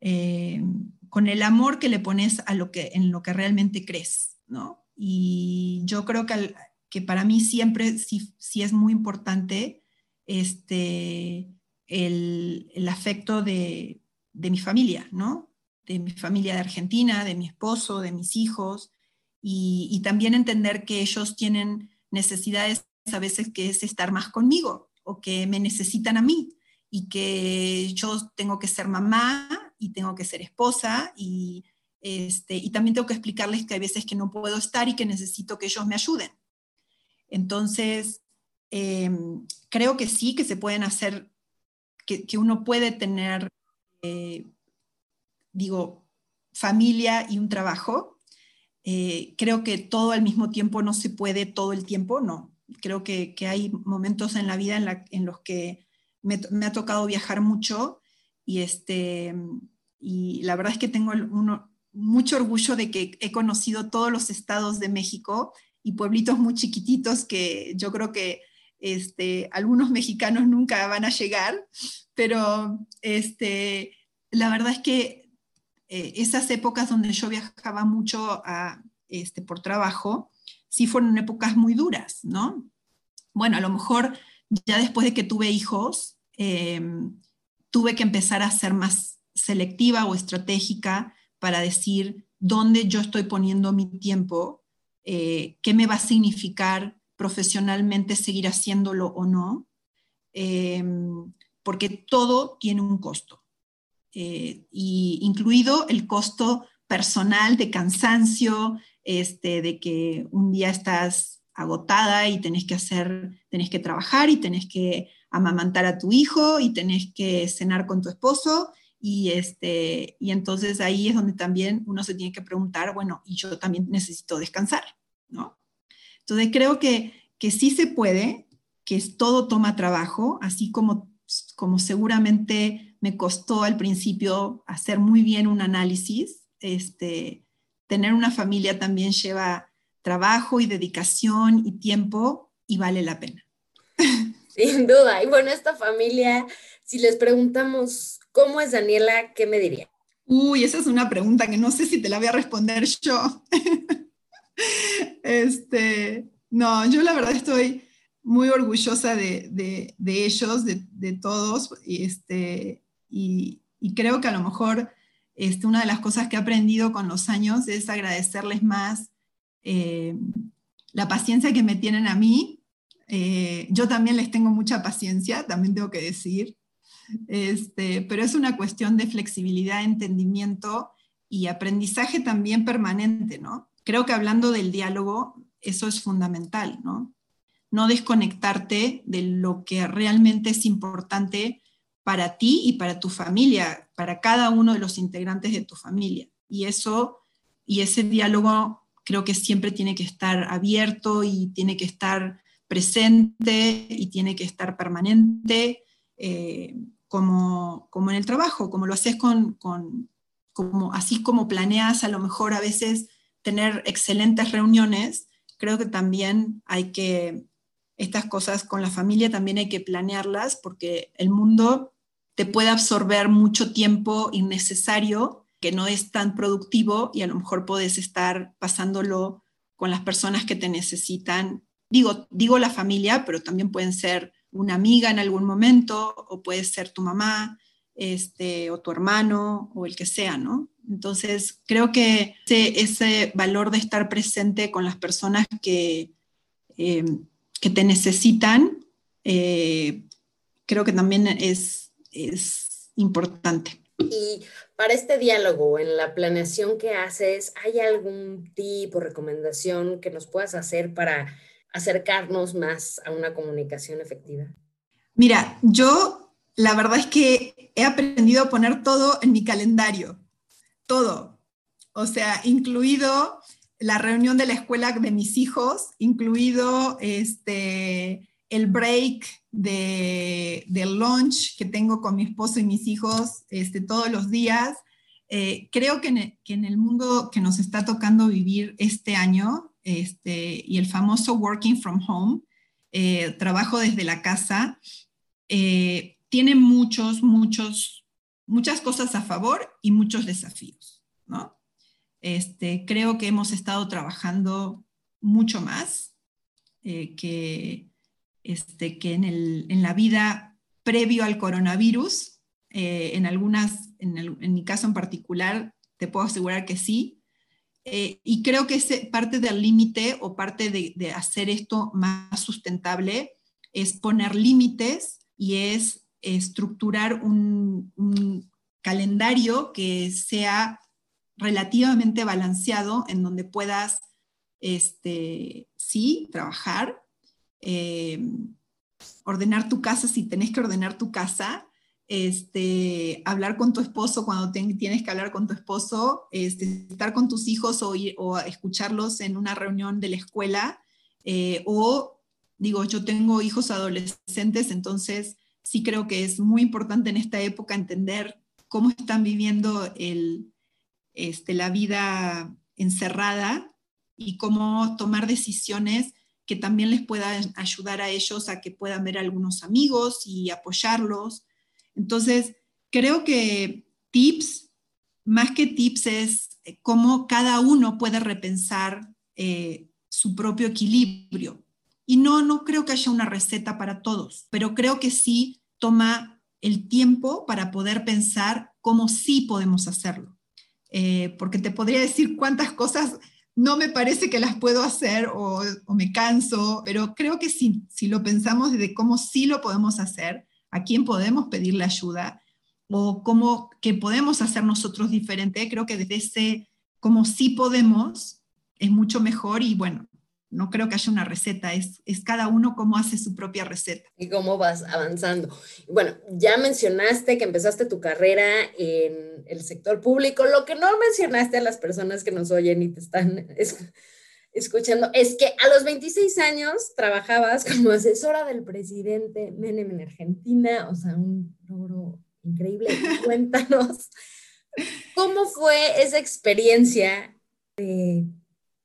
S1: eh, con el amor que le pones a lo que, en lo que realmente crees, ¿no? Y yo creo que que para mí siempre sí es muy importante este, el, el afecto de, de, mi familia, ¿no? De mi familia de Argentina, de mi esposo, de mis hijos, y, también entender que ellos tienen necesidades a veces que es estar más conmigo o que me necesitan a mí y que yo tengo que ser mamá y tengo que ser esposa y, este, y también tengo que explicarles que hay veces que no puedo estar y que necesito que ellos me ayuden. Entonces, em, creo que sí, que se pueden hacer, que, uno puede tener, eh, digo, familia y un trabajo. Eh, creo que todo al mismo tiempo no se puede todo el tiempo, no. Creo que, hay momentos en la vida en, los que me, ha tocado viajar mucho y, este, y la verdad es que tengo mucho orgullo de que he conocido todos los estados de México y pueblitos muy chiquititos que yo creo que este, algunos mexicanos nunca van a llegar, pero este, la verdad es que eh, esas épocas donde yo viajaba mucho este, por trabajo, sí fueron épocas muy duras, ¿no? Bueno, a lo mejor ya después de que tuve hijos, em, tuve que empezar a ser más selectiva o estratégica para decir dónde yo estoy poniendo mi tiempo eh, qué me va a significar profesionalmente seguir haciéndolo o no, em, porque todo tiene un costo, eh, y incluido el costo personal de cansancio, este, de que un día estás agotada y tenés que hacer, tenés que trabajar y tenés que amamantar a tu hijo y tenés que cenar con tu esposo y, este, y entonces ahí es donde también uno se tiene que preguntar, bueno, y yo también necesito descansar, ¿no? Entonces creo que, que sí se puede, que todo toma trabajo, así como, como seguramente me costó al principio hacer muy bien un análisis, este, tener una familia también lleva trabajo y dedicación y tiempo y vale la pena.
S3: Sin duda. Y bueno, esta familia, si les preguntamos ¿Cómo es Daniela? ¿Qué me diría?
S1: Uy, esa es una pregunta que no sé si te la voy a responder yo. este, no, yo la verdad estoy muy orgullosa de, ellos, de, todos, y, este, y, creo que a lo mejor este, una de las cosas que he aprendido con los años es agradecerles más eh, la paciencia que me tienen a mí. Eh, yo también les tengo mucha paciencia, también tengo que decir. Este, pero es una cuestión de flexibilidad, entendimiento y aprendizaje también permanente, ¿no? Creo que hablando del diálogo, eso es fundamental, ¿no? No desconectarte de lo que realmente es importante para ti y para tu familia, para cada uno de los integrantes de tu familia. Y eso y ese diálogo creo que siempre tiene que estar abierto y tiene que estar presente y tiene que estar permanente, eh, como, como, en el trabajo, como lo haces con, con, como, así como planeas a lo mejor a veces tener excelentes reuniones, creo que también hay que, estas cosas con la familia también hay que planearlas porque el mundo te puede absorber mucho tiempo innecesario que no es tan productivo y a lo mejor puedes estar pasándolo con las personas que te necesitan. Digo, digo la familia, pero también pueden ser una amiga en algún momento o puede ser tu mamá este, o tu hermano o el que sea, ¿no? Entonces, creo que ese, valor de estar presente con las personas que, eh, que te necesitan, eh, creo que también es, es importante.
S3: Y para este diálogo, en la planeación que haces, ¿hay algún tipo o recomendación que nos puedas hacer para acercarnos más a una comunicación efectiva?
S1: Mira, yo la verdad es que he aprendido a poner todo en mi calendario, todo. O sea, incluido la reunión de la escuela de mis hijos, incluido este, el break de, del lunch que tengo con mi esposo y mis hijos este, todos los días. Eh, creo que en, el, mundo que nos está tocando vivir este año este, y el famoso working from home, eh, trabajo desde la casa, eh, tiene muchos, muchos, muchas cosas a favor y muchos desafíos, ¿no? Este, creo que hemos estado trabajando mucho más que, este, que en, el, en, la vida previo al coronavirus, eh, en algunas, en, en, mi caso en particular, te puedo asegurar que sí. Eh, y creo que es parte del límite o parte de, de, hacer esto más sustentable es poner límites y es estructurar un, un calendario que sea relativamente balanceado en donde puedas, este, sí, trabajar, eh, ordenar tu casa si tenés que ordenar tu casa, este, hablar con tu esposo cuando tienes que hablar con tu esposo, este, estar con tus hijos o, o, escucharlos en una reunión de la escuela, eh, o digo, yo tengo hijos adolescentes, entonces sí creo que es muy importante en esta época entender cómo están viviendo el, este, la vida encerrada y cómo tomar decisiones que también les pueda ayudar a ellos a que puedan ver a algunos amigos y apoyarlos. Entonces, creo que tips, más que tips, es eh, cómo cada uno puede repensar eh, su propio equilibrio. Y no, no creo que haya una receta para todos, pero creo que sí toma el tiempo para poder pensar cómo sí podemos hacerlo. Eh, porque te podría decir cuántas cosas no me parece que las puedo hacer o, me canso, pero creo que si, si lo pensamos de cómo sí lo podemos hacer, a quién podemos pedirle ayuda o cómo que podemos hacer nosotros diferente, creo que desde ese cómo sí podemos es mucho mejor y bueno, no creo que haya una receta, es, es cada uno cómo hace su propia receta.
S3: Y cómo vas avanzando. Bueno, ya mencionaste que empezaste tu carrera en el sector público. Lo que no mencionaste a las personas que nos oyen y te están escuchando es que a los 26 años trabajabas como asesora del presidente Menem en Argentina, o sea, un logro increíble. Cuéntanos, ¿cómo fue esa experiencia de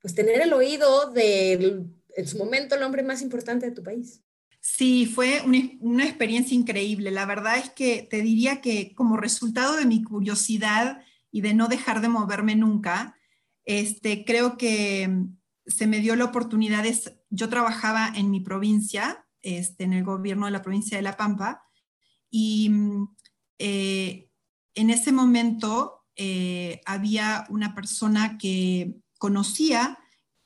S3: pues tener el oído de en su momento el hombre más importante de tu país.
S1: Sí, fue una, experiencia increíble. La verdad es que te diría que como resultado de mi curiosidad y de no dejar de moverme nunca, este, creo que se me dio la oportunidad de, yo trabajaba en mi provincia, este, en el gobierno de la provincia de La Pampa, y eh, en ese momento eh, había una persona que conocía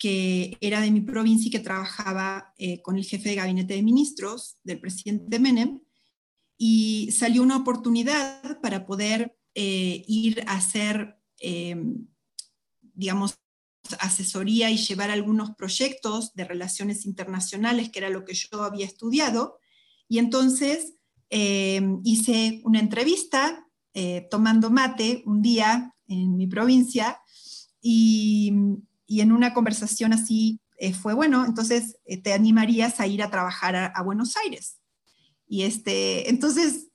S1: que era de mi provincia y que trabajaba eh, con el jefe de gabinete de ministros del presidente Menem, y salió una oportunidad para poder eh, ir a hacer, eh, digamos, asesoría y llevar algunos proyectos de relaciones internacionales, que era lo que yo había estudiado, y entonces hice una entrevista tomando mate un día en mi provincia y, en una conversación así eh, fue, bueno, entonces eh, te animarías a ir a trabajar a, Buenos Aires. Y este, entonces,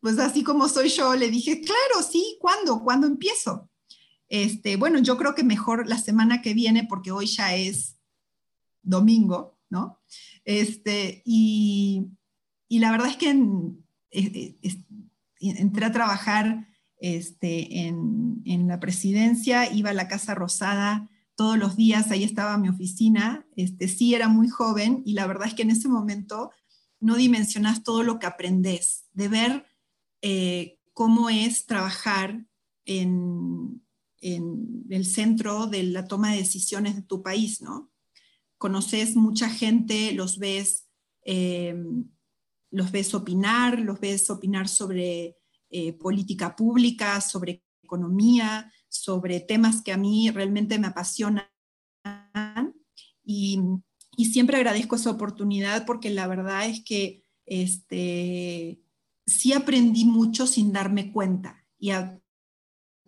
S1: pues así como soy yo, le dije, claro, sí, ¿cuándo? ¿Cuándo empiezo? Este, bueno, yo creo que mejor la semana que viene, porque hoy ya es domingo, ¿no? Este, y, y la verdad es que entré a trabajar este, en, la presidencia, iba a la Casa Rosada todos los días, ahí estaba mi oficina, este, sí era muy joven y la verdad es que en ese momento no dimensionas todo lo que aprendes, de ver eh, cómo es trabajar en, en, el centro de la toma de decisiones de tu país, ¿no? Conoces mucha gente, los ves, eh, los ves opinar, los ves opinar sobre eh, política pública, sobre economía, sobre temas que a mí realmente me apasionan. Y, siempre agradezco esa oportunidad porque la verdad es que este, sí aprendí mucho sin darme cuenta. Y,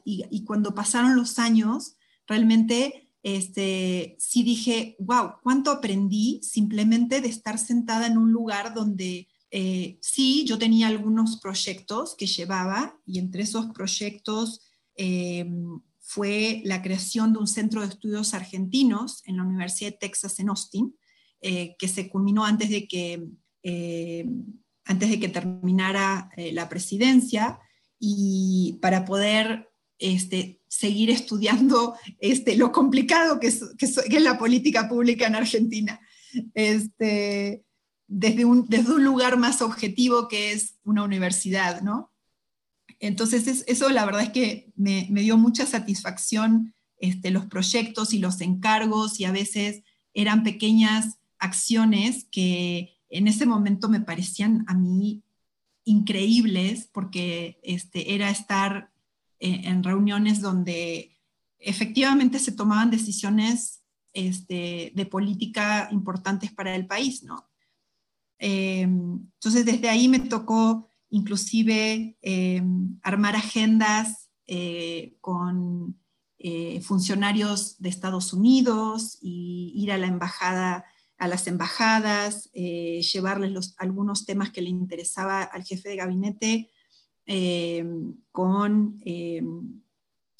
S1: y, cuando pasaron los años, realmente este, sí dije, wow, cuánto aprendí simplemente de estar sentada en un lugar donde eh, sí, yo tenía algunos proyectos que llevaba y entre esos proyectos eh, fue la creación de un centro de estudios argentinos en la Universidad de Texas en Austin, eh, que se culminó antes de que, antes de que terminara la presidencia y para poder este, seguir estudiando este, lo complicado que es, que es, la política pública en Argentina. Este, desde un, desde un lugar más objetivo que es una universidad, ¿no? Entonces, eso la verdad es que me, dio mucha satisfacción este, los proyectos y los encargos y a veces eran pequeñas acciones que en ese momento me parecían a mí increíbles porque este, era estar en, en reuniones donde efectivamente se tomaban decisiones este, de política importantes para el país, ¿no? Eh, entonces, desde ahí me tocó inclusive eh, armar agendas eh, con funcionarios de Estados Unidos y ir a la embajada, a las embajadas, llevarles algunos temas que le interesaba al jefe de gabinete con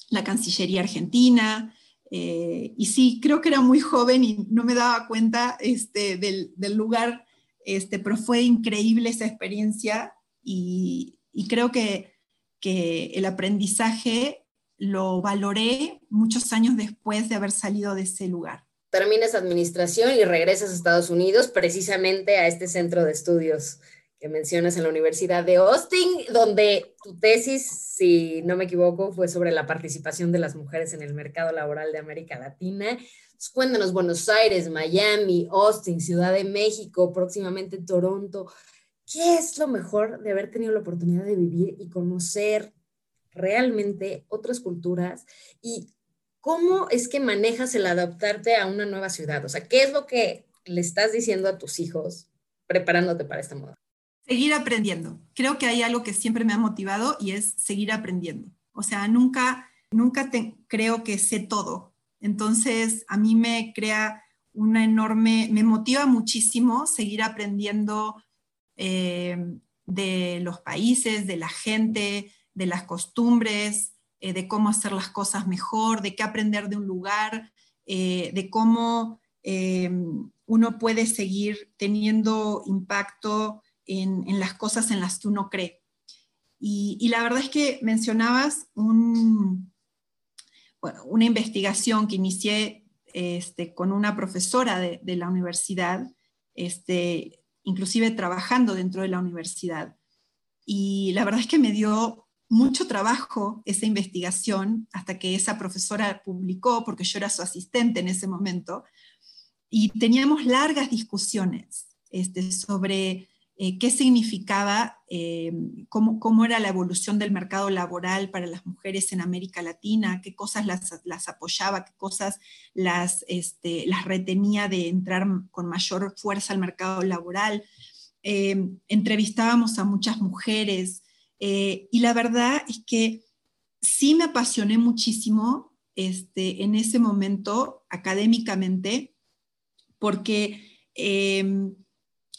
S1: la Cancillería Argentina. y sí, creo que era muy joven y no me daba cuenta este, del lugar este, pero fue increíble esa experiencia y, creo que, el aprendizaje lo valoré muchos años después de haber salido de ese lugar.
S3: Terminas administración y regresas a Estados Unidos, precisamente a este centro de estudios que mencionas en la Universidad de Austin, donde tu tesis, si no me equivoco, fue sobre la participación de las mujeres en el mercado laboral de América Latina. Cuéntanos Buenos Aires, Miami, Austin, Ciudad de México, próximamente Toronto. ¿Qué es lo mejor de haber tenido la oportunidad de vivir y conocer realmente otras culturas y cómo es que manejas el adaptarte a una nueva ciudad? O sea, ¿qué es lo que le estás diciendo a tus hijos preparándote para esta moda?
S1: Seguir aprendiendo. Creo que hay algo que siempre me ha motivado y es seguir aprendiendo. O sea, nunca, nunca creo que sé todo. Entonces, a mí me crea una enorme, me motiva muchísimo seguir aprendiendo eh, de los países, de la gente, de las costumbres, eh, de cómo hacer las cosas mejor, de qué aprender de un lugar, eh, de cómo uno puede seguir teniendo impacto en, las cosas en las que uno cree. Y, la verdad es que mencionabas una investigación que inicié este, con una profesora de, la universidad, este, inclusive trabajando dentro de la universidad. Y la verdad es que me dio mucho trabajo esa investigación hasta que esa profesora publicó, porque yo era su asistente en ese momento, y teníamos largas discusiones este, sobre eh, qué significaba, eh, cómo, era la evolución del mercado laboral para las mujeres en América Latina, qué cosas las, apoyaba, qué cosas las, este, las retenía de entrar con mayor fuerza al mercado laboral. Eh, entrevistábamos a muchas mujeres y la verdad es que sí me apasioné muchísimo este, en ese momento académicamente, porque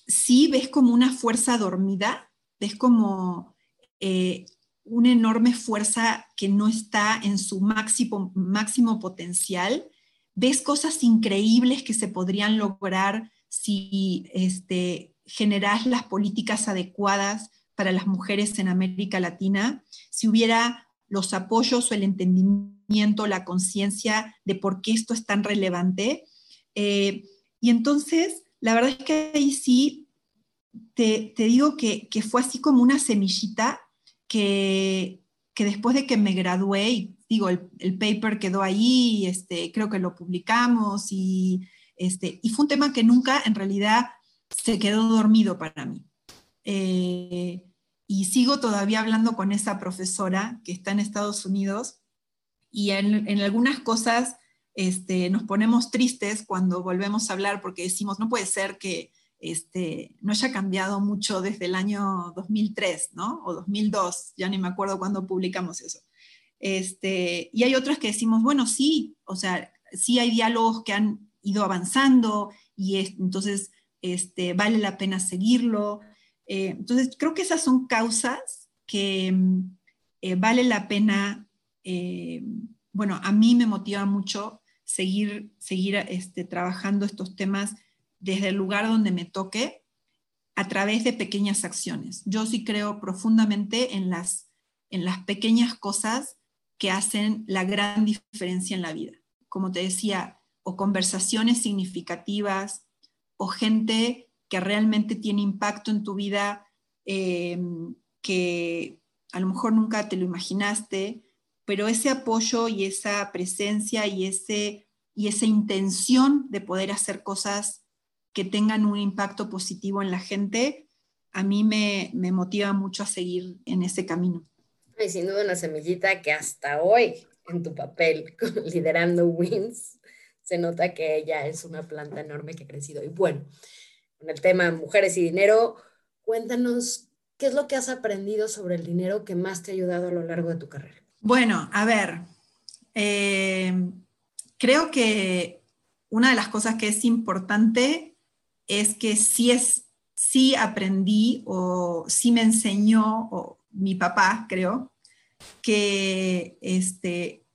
S1: sí ves como una fuerza dormida, ves como eh, una enorme fuerza que no está en su máximo, máximo potencial, ves cosas increíbles que se podrían lograr si este, generas las políticas adecuadas para las mujeres en América Latina, si hubiera los apoyos o el entendimiento, la conciencia de por qué esto es tan relevante. Eh, y entonces, la verdad es que ahí sí, te, digo que, fue así como una semillita que, que después de que me gradué, y digo, el, paper quedó ahí, este, creo que lo publicamos, y, este, y fue un tema que nunca en realidad se quedó dormido para mí. Eh, y sigo todavía hablando con esa profesora que está en Estados Unidos y en, en algunas cosas este, nos ponemos tristes cuando volvemos a hablar porque decimos, no puede ser que este, no haya cambiado mucho desde el año 2003, ¿no? O 2002, ya ni me acuerdo cuándo publicamos eso. Este, y hay otras que decimos, bueno, sí, o sea, sí hay diálogos que han ido avanzando y entonces este, vale la pena seguirlo. Eh, entonces, creo que esas son causas que mm, eh, vale la pena, eh, bueno, a mí me motiva mucho seguir, seguir este, trabajando estos temas desde el lugar donde me toque a través de pequeñas acciones. Yo sí creo profundamente en las, en las pequeñas cosas que hacen la gran diferencia en la vida. Como te decía, o conversaciones significativas, o gente que realmente tiene impacto en tu vida, eh, que a lo mejor nunca te lo imaginaste, pero ese apoyo y esa presencia y, ese, y esa intención de poder hacer cosas que tengan un impacto positivo en la gente, a mí me, motiva mucho a seguir en ese camino.
S3: Y sin duda una semillita que hasta hoy en tu papel liderando Wins se nota que ella es una planta enorme que ha crecido. Y bueno, con el tema mujeres y dinero, cuéntanos qué es lo que has aprendido sobre el dinero que más te ha ayudado a lo largo de tu carrera.
S1: Bueno, a ver, eh, creo que una de las cosas que es importante es que sí, es, sí aprendí o sí me enseñó, o mi papá creo, que, este,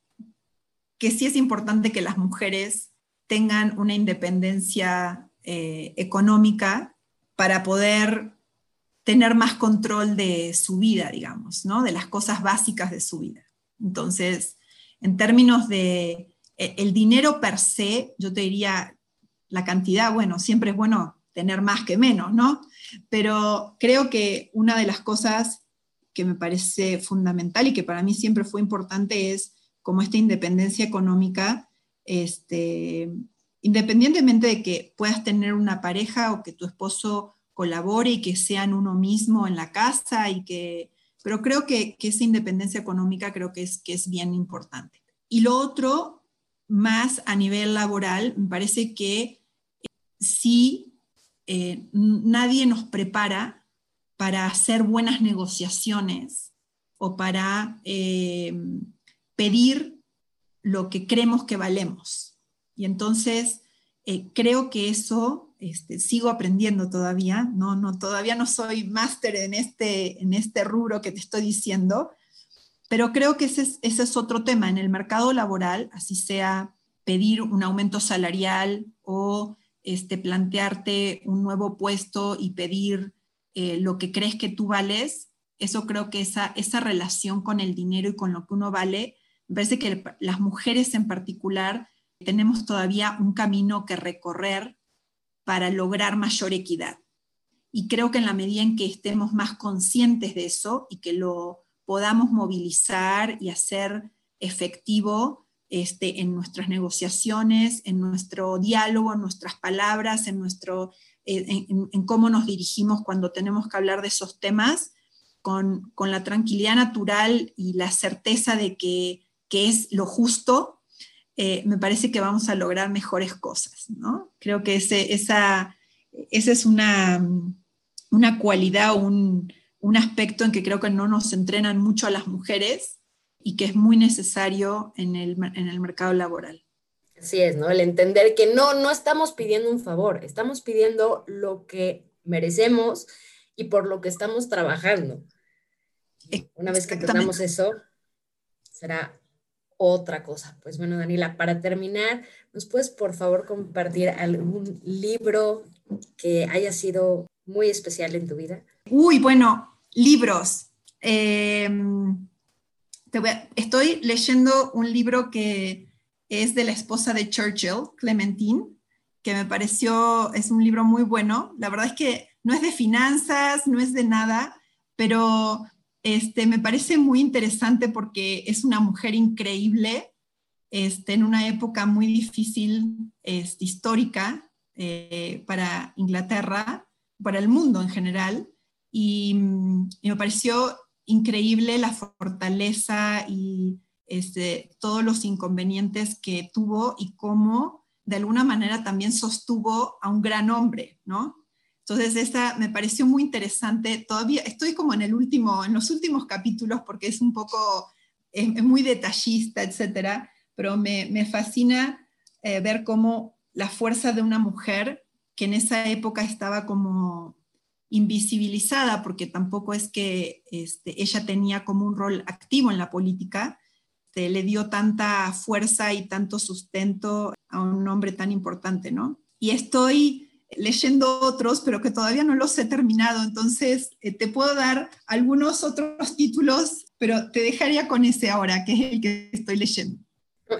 S1: que sí es importante que las mujeres tengan una independencia eh, económica para poder tener más control de su vida, digamos, ¿no? de las cosas básicas de su vida. Entonces, en términos de e, el dinero per se, yo te diría la cantidad, bueno, siempre es bueno tener más que menos, ¿no? Pero creo que una de las cosas que me parece fundamental y que para mí siempre fue importante es como esta independencia económica, este, independientemente de que puedas tener una pareja o que tu esposo colabore y que sean uno mismo en la casa y que pero creo que, esa independencia económica creo que es, bien importante. Y lo otro, más a nivel laboral, me parece que si eh, nadie nos prepara para hacer buenas negociaciones o para eh, pedir lo que creemos que valemos. Y entonces eh, creo que eso este, sigo aprendiendo todavía, no, no, todavía no soy máster en este, en este rubro que te estoy diciendo, pero creo que ese es, ese es otro tema. En el mercado laboral, así sea pedir un aumento salarial o este, plantearte un nuevo puesto y pedir eh, lo que crees que tú vales, eso creo que esa, esa relación con el dinero y con lo que uno vale, me parece que las mujeres en particular tenemos todavía un camino que recorrer para lograr mayor equidad. Y creo que en la medida en que estemos más conscientes de eso y que lo podamos movilizar y hacer efectivo este, en nuestras negociaciones, en nuestro diálogo, en nuestras palabras, en, nuestro, eh, en, cómo nos dirigimos cuando tenemos que hablar de esos temas, con, con la tranquilidad natural y la certeza de que, que es lo justo, eh, me parece que vamos a lograr mejores cosas, ¿no? Creo que ese, esa, esa es una, una cualidad, un, un, aspecto en que creo que no nos entrenan mucho a las mujeres y que es muy necesario en el, en el mercado laboral.
S3: Así es, ¿no? El entender que no, no estamos pidiendo un favor, estamos pidiendo lo que merecemos y por lo que estamos trabajando. Una vez que tengamos eso, será otra cosa. Pues bueno, Daniela, para terminar, ¿nos puedes por favor compartir algún libro que haya sido muy especial en tu vida?
S1: Uy, bueno, libros. Em, estoy leyendo un libro que es de la esposa de Churchill, Clementine, que me pareció, es un libro muy bueno. La verdad es que no es de finanzas, no es de nada, pero este, me parece muy interesante porque es una mujer increíble este, en una época muy difícil este, histórica eh, para Inglaterra, para el mundo en general, y, me pareció increíble la fortaleza y este, todos los inconvenientes que tuvo y cómo de alguna manera también sostuvo a un gran hombre, ¿no? Entonces, esta me pareció muy interesante. Todavía estoy como en, el último, en los últimos capítulos porque es un poco, es, muy detallista, etcétera, pero me, me fascina eh, ver cómo la fuerza de una mujer que en esa época estaba como invisibilizada, porque tampoco es que este, ella tenía como un rol activo en la política, se le dio tanta fuerza y tanto sustento a un hombre tan importante, ¿no? Y estoy leyendo otros, pero que todavía no los he terminado. Entonces, eh, te puedo dar algunos otros títulos, pero te dejaría con ese ahora, que es el que estoy leyendo.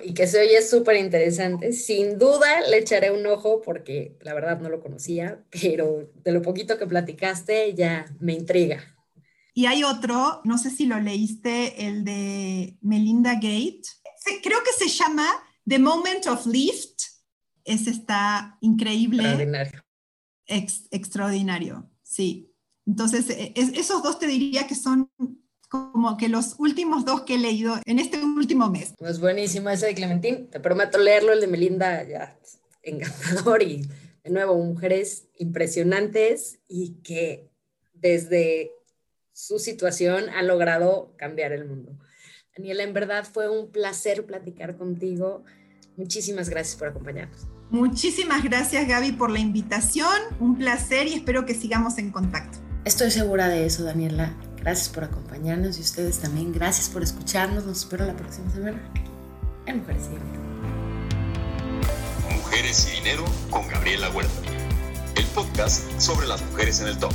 S3: Y que se oye súper interesante. Sin duda le echaré un ojo porque la verdad no lo conocía, pero de lo poquito que platicaste ya me intriga.
S1: Y hay otro, no sé si lo leíste, el de Melinda Gate. Creo que se llama The Moment of Lift ese está increíble.
S3: Extraordinario.
S1: extraordinario, sí. Entonces, e, esos dos te diría que son como que los últimos dos que he leído en este último mes.
S3: Pues buenísimo ese de Clementín. Te prometo leerlo, el de Melinda, ya encantador y de nuevo, mujeres impresionantes y que desde su situación han logrado cambiar el mundo. Daniela, en verdad fue un placer platicar contigo. Muchísimas gracias por acompañarnos.
S1: Muchísimas gracias Gaby por la invitación, un placer y espero que sigamos en contacto.
S3: Estoy segura de eso, Daniela. Gracias por acompañarnos y ustedes también. Gracias por escucharnos. Nos espero la próxima semana en Mujeres y Dinero.
S2: Mujeres y Dinero con Gabriela Huerta. El podcast sobre las mujeres en el top.